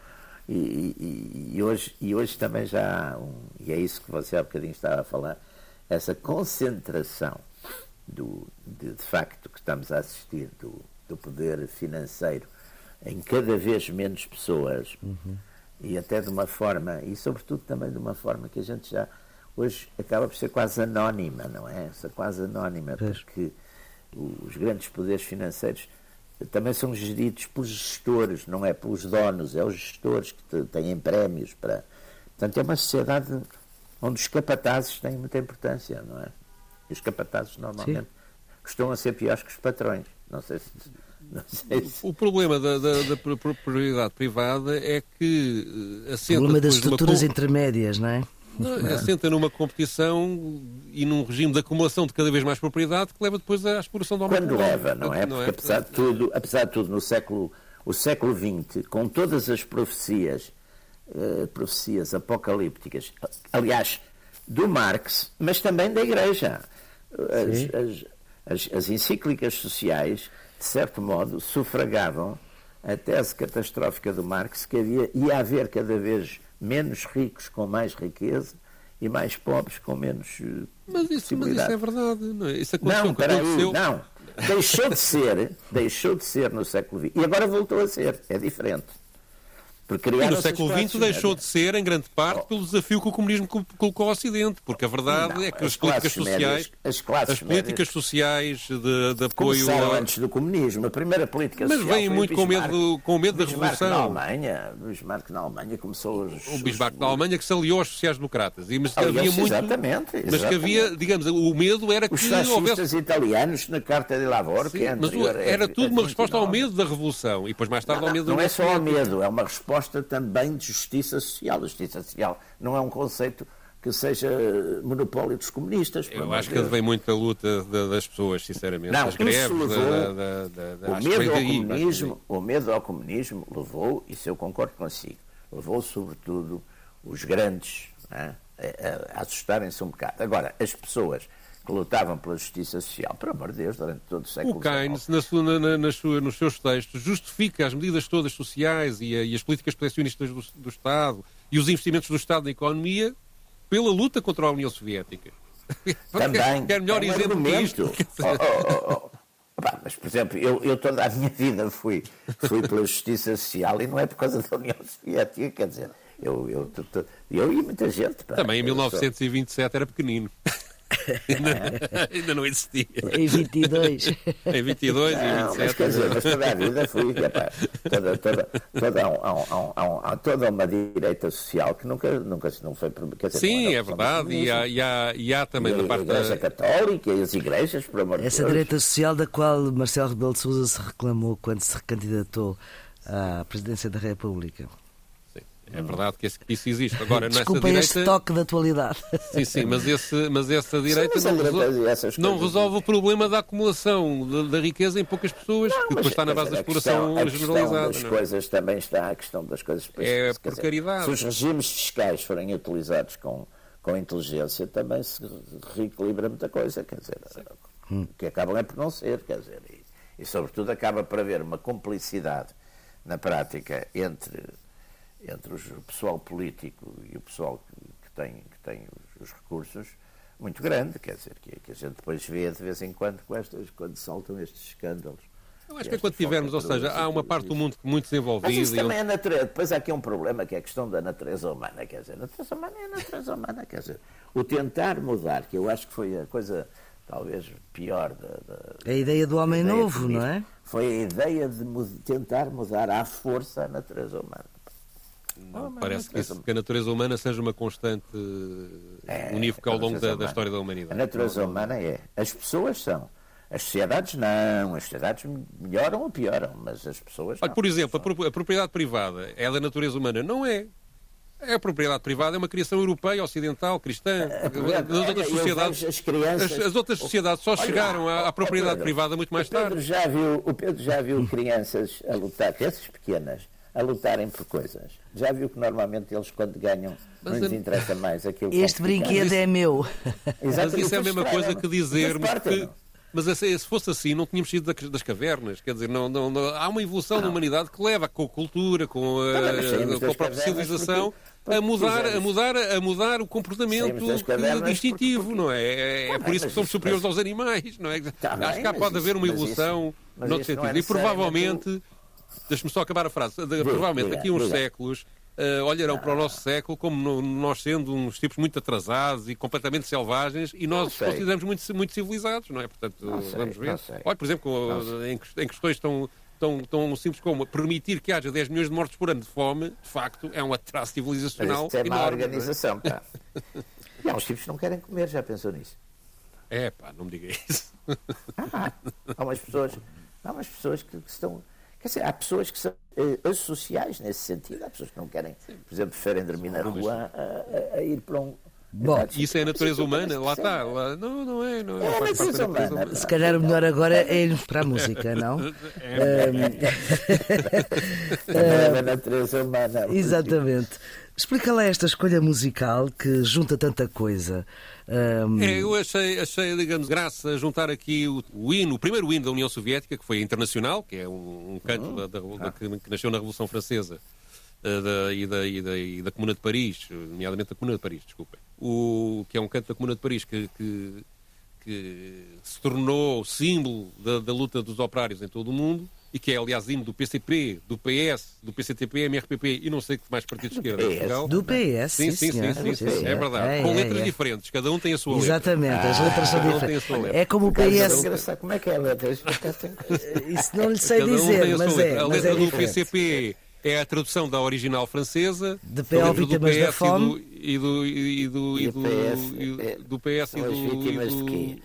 e, e, e, hoje, e hoje também já há um, e é isso que você há bocadinho estava a falar, essa concentração do, de, de facto que estamos a assistir do, do poder financeiro em cada vez menos pessoas uhum. e até de uma forma, e sobretudo também de uma forma que a gente já hoje acaba por ser quase anónima, não é? Essa quase anónima, porque os grandes poderes financeiros também são geridos pelos gestores, não é pelos donos, é os gestores que têm prémios para. Portanto, é uma sociedade onde os capatazes têm muita importância, não é? E os capatazes normalmente Sim. costumam ser piores que os patrões. Não sei se. Não sei se... O problema da, da, da, propriedade privada é que eh, assenta. O problema das estruturas uma... intermédias, não é? Não, assenta numa competição e num regime de acumulação de cada vez mais propriedade que leva depois à exploração do homem. Quando leva, não é? Não Porque é? apesar de tudo, apesar de tudo, no século, o século XX, com todas as profecias eh, profecias apocalípticas, aliás, do Marx, mas também da Igreja. As, as, as, as, encíclicas sociais, de certo modo, sufragavam a tese catastrófica do Marx que havia, ia haver cada vez menos ricos com mais riqueza e mais pobres com menos eh, mas isso, mas isso é verdade, não é? Isso aconteceu, não, aconteceu... não, deixou de ser, deixou de ser no século XX e agora voltou a ser, é diferente. E no século XX deixou de ser, em grande parte, oh. pelo desafio que o comunismo colocou ao Ocidente, porque a verdade não, é que as, as políticas sociais, médias, as, as políticas sociais de, de apoio a... antes do comunismo, a primeira política Mas vêm muito com medo, com medo da revolução. Na Alemanha, o Bismarck na Alemanha começou os, o Bismarck os... na Alemanha que se aliou aos sociais-democratas, mas havia muito, exatamente, exatamente, mas que havia, digamos, o medo era que os houvesse italianos na Carta de Lavor, que é mas era tudo uma resposta ao medo da revolução. E depois mais tarde ao medo não é só ao medo, é uma resposta também de justiça social. A justiça social não é um conceito que seja monopólio dos comunistas. Eu acho que vem muito da luta das pessoas, sinceramente. Não, das greves, levou, da, da, da, o, medo ao comunismo, o medo ao comunismo levou, isso eu concordo consigo, levou sobretudo os grandes é, a, a assustarem-se um bocado. Agora, as pessoas que lutavam pela justiça social, por amor de Deus, durante todo o século O Keynes, na sua, na, na sua, nos seus textos, justifica as medidas todas sociais e, a, e as políticas proteccionistas do, do, Estado e os investimentos do Estado na economia pela luta contra a União Soviética. Também. Quer melhor é um exemplo que isto? Oh, oh, oh, oh. mas, por exemplo, eu, eu, toda a minha vida fui, fui pela justiça social e não é por causa da União Soviética, quer dizer, eu, eu, eu, eu e muita gente. Pá, Também em 1927 sou... era pequenino. Ainda, ainda não existia. Em 22. Em 22 não, e 27. Mas, quer dizer, mas toda a vida fui, toda, toda, toda, há, há, toda uma direita social que nunca, nunca não foi... Quer dizer, Sim, é verdade, e há, e, há, e há também e da parte da... Igreja Católica e as igrejas, por amor Essa Deus. direita social da qual Marcelo Rebelo de Sousa se reclamou quando se recandidatou à presidência da República. É verdade que, esse, que isso existe. Agora, Desculpa direita... este toque da atualidade. Sim, sim, mas, esse, mas essa direita sim, mas não, resolve, não resolve o problema da acumulação da, da riqueza em poucas pessoas, não, que depois está na base da exploração questão, generalizada. A questão das não? É? coisas também está, a questão das coisas... É precariedade. se os regimes fiscais forem utilizados com, com inteligência, também se reequilibra muita coisa, quer dizer, hum. que acabam é por não ser, quer dizer, e, e sobretudo acaba por haver uma complicidade na prática entre entre o pessoal político e o pessoal que, tem, que tem os, os recursos muito grande, quer dizer, que, que, a gente depois vê de vez em quando estas, quando saltam estes escândalos. Eu acho que é quando tivermos, ou seja, há uma parte do mundo muito desenvolvida. Mas isso também é natureza. Depois há aqui um problema que é a questão da natureza humana, quer dizer, a natureza humana é a natureza humana, quer dizer, o tentar mudar, que eu acho que foi a coisa talvez pior da. da a ideia do homem novo, não é? Foi a ideia de tentar mudar à força a natureza humana. Não, oh, parece que, isso, que, a natureza humana seja uma constante é, unívoca ao longo da, da, história da humanidade. A natureza não, humana é. As pessoas são. As sociedades não. As sociedades melhoram ou pioram, mas as pessoas. Olha, por exemplo, a propriedade privada é da natureza humana? Não é. É a propriedade privada, é uma criação europeia, ocidental, cristã. As outras sociedades, as, crianças... as, as, outras sociedades só chegaram à, à propriedade privada muito mais tarde. Já viu, o Pedro já viu crianças a lutar, crianças pequenas, a lutarem por coisas. Já viu que normalmente eles, quando ganham, mas não lhes interessa mais aquilo que Este brinquedo é meu. Mas isso é a mesma coisa que dizermos que. Mas se fosse assim, não tínhamos sido das cavernas. Quer dizer, não, não, não há uma evolução da humanidade que leva com a cultura, com a, com a própria civilização, a mudar, a, mudar, a mudar o comportamento distintivo, porque, porque... não é? É, é por isso que somos superiores aos animais, não é? Tá Acho que pode haver uma evolução isso, noutro sentido. É e provavelmente Deixa-me só acabar a frase. Provavelmente daqui a uns séculos Uh, olharão para o nosso século como no, nós sendo uns tipos muito atrasados e completamente selvagens e nós consideramos muito, muito civilizados, não é? Portanto, não sei, vamos ver. Olha, por exemplo, em, em, questões tão, tão, tão simples como permitir que haja 10 milhões de mortes por ano de fome, de facto, é um atraso civilizacional. Isso é má é? organização, pá. e há uns tipos que não querem comer, já pensou nisso? É, pá, não me diga isso. Ah, há umas pessoas, há umas pessoas que, que estão Quer dizer, há pessoas que são uh, associais nesse sentido. Há pessoas que não querem, por exemplo, preferem dormir na rua a, a, a ir para um, Bom, isso é a natureza humana, lá está. Lá, não, não é. Não é, é a natureza humana. Se calhar o melhor agora é ir para a música, não? É, é a natureza humana. Exatamente. Explica lá esta escolha musical que junta tanta coisa. Um... É, eu achei, achei, digamos, graça a juntar aqui o, o, hino, o primeiro hino da União Soviética, que foi internacional, que é um, um canto uhum. da, da, da, que, que, nasceu na Revolução Francesa da, e, da, e, da, e da Comuna de Paris, nomeadamente da Comuna de Paris, desculpem. O, que é um canto da Comuna de Paris que, que, que se tornou símbolo da, da luta dos operários em todo o mundo e que é, aliás, hino do PCP, do PS, do PCTP, MRPP e não sei que mais partidos de esquerda em Portugal. Do PS, Sim, sim, sim, senhor. sim, sim, Sim, é verdade. é, Com é, letras é. diferentes, cada um tem a sua letra. Exatamente, as letras são um diferentes. letra. É como o é PS. engraçado. Como é que é a letra? Isso não lhe sei Cada um dizer, tem a sua mas letra. é. A mas letra é do. PCP é a tradução da original francesa. De A P ao letra do vítimas da fome. E do, e do, e do, e é- do PS e do. vítimas de quê?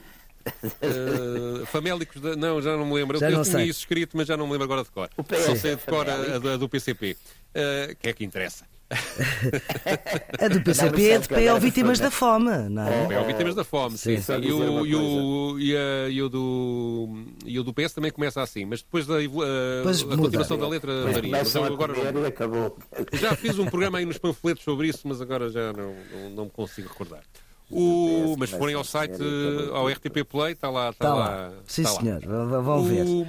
Uh, famélicos da... Não, já não me lembro. Já eu não tinha sei. isso escrito, mas já não me lembro agora de cor. O PS Só sei de cor a, a do- a do PCP. Uh, que é que interessa? A do PCP é de P ao vítimas da fome, não é? É o Vítimas da Fome, sim. E, o, e, o, e, a- e o do, e o do PS também começa assim, mas depois da evo- a, a continuação da letra Depois varia. Mas a agora comer não- acabou. já fiz um programa aí nos panfletos sobre isso, mas agora já não, não, não me consigo recordar. O, mas se forem ao site, ao RTP Play, está lá. Está Está lá, lá. Sim, está lá. senhor. V- Vão ver. O,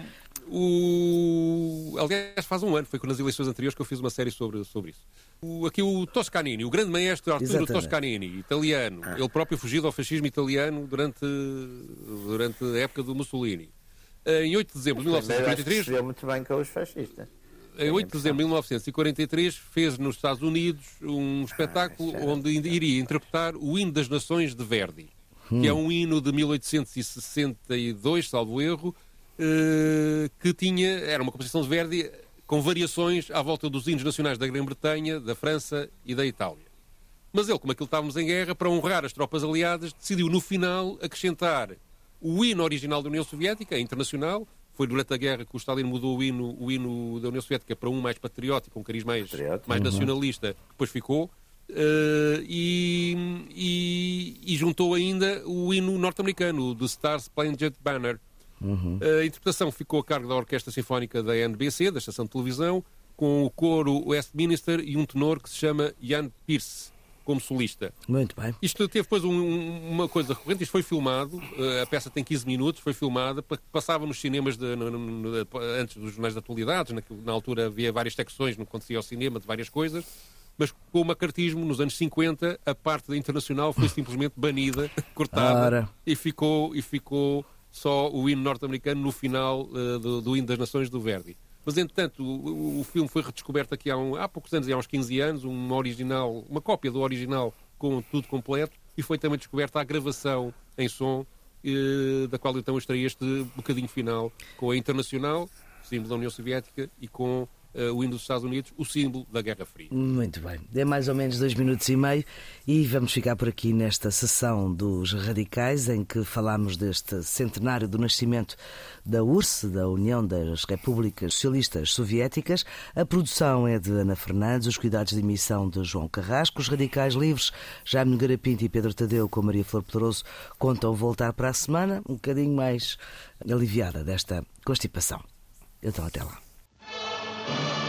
o- aliás, faz um ano, foi nas eleições anteriores que eu fiz uma série sobre, sobre isso. O- aqui o Toscanini, o grande maestro Arturo Exatamente. Toscanini, italiano, ele próprio fugido ao fascismo italiano durante, durante a época do Mussolini. Em 8 de dezembro de Primeiro, acho que 1943, se deu muito bem com os fascistas. em 8 de dezembro de 1943, fez nos Estados Unidos um espetáculo isso é- onde iria interpretar o Hino das Nações de Verdi, que é um hino de 1862, salvo erro, eh, que tinha, era uma composição de Verdi com variações à volta dos hinos nacionais da Grã-Bretanha, da França e da Itália. Mas ele, como aquilo estávamos em guerra, para honrar as tropas aliadas, decidiu no final acrescentar o hino original da União Soviética, a internacional. Foi durante a guerra que o Stalin mudou o hino, o hino da União Soviética para um mais patriótico, um cariz mais, mais nacionalista, que depois ficou. Eh, e, e- e juntou ainda o hino norte-americano, o The Star Spangled Banner. A interpretação ficou a cargo da Orquestra Sinfónica da NBC, da estação de televisão, com o coro Westminster e um tenor que se chama Jan Pierce, como solista. Muito bem. Isto teve depois um- um- uma coisa recorrente, isto foi filmado, eh, a peça tem 15 minutos, foi filmada, pa- passava nos cinemas de- no- no- no- antes dos jornais de atualidades, na, na altura havia várias secções no que acontecia ao cinema de várias coisas, mas com o macartismo, nos anos 50, a parte da internacional foi simplesmente banida, cortada, Ora. e ficou, e ficou só o hino norte-americano no final eh, do, do hino das nações do Verdi. Mas, entretanto, o, o filme foi redescoberto aqui há, um- há poucos anos, há uns 15 anos, uma original, uma cópia do original com tudo completo, e foi também descoberta a gravação em som, eh, da qual então extraí este bocadinho final, com a Internacional, símbolo da União Soviética, e com eh, o hino dos Estados Unidos, o símbolo da Guerra Fria. Muito bem. É mais ou menos dois minutos e meio e vamos ficar por aqui nesta sessão dos radicais em que falamos deste centenário do nascimento da URSS, da União das Repúblicas Socialistas Soviéticas. A produção é de Ana Fernandes, os cuidados de emissão de João Carrasco, os radicais livres, Jaime Nogueira Pinto e Pedro Tadeu com Maria Flor Poderoso contam voltar para a semana um bocadinho mais aliviada desta constipação. Então até lá. Thank you.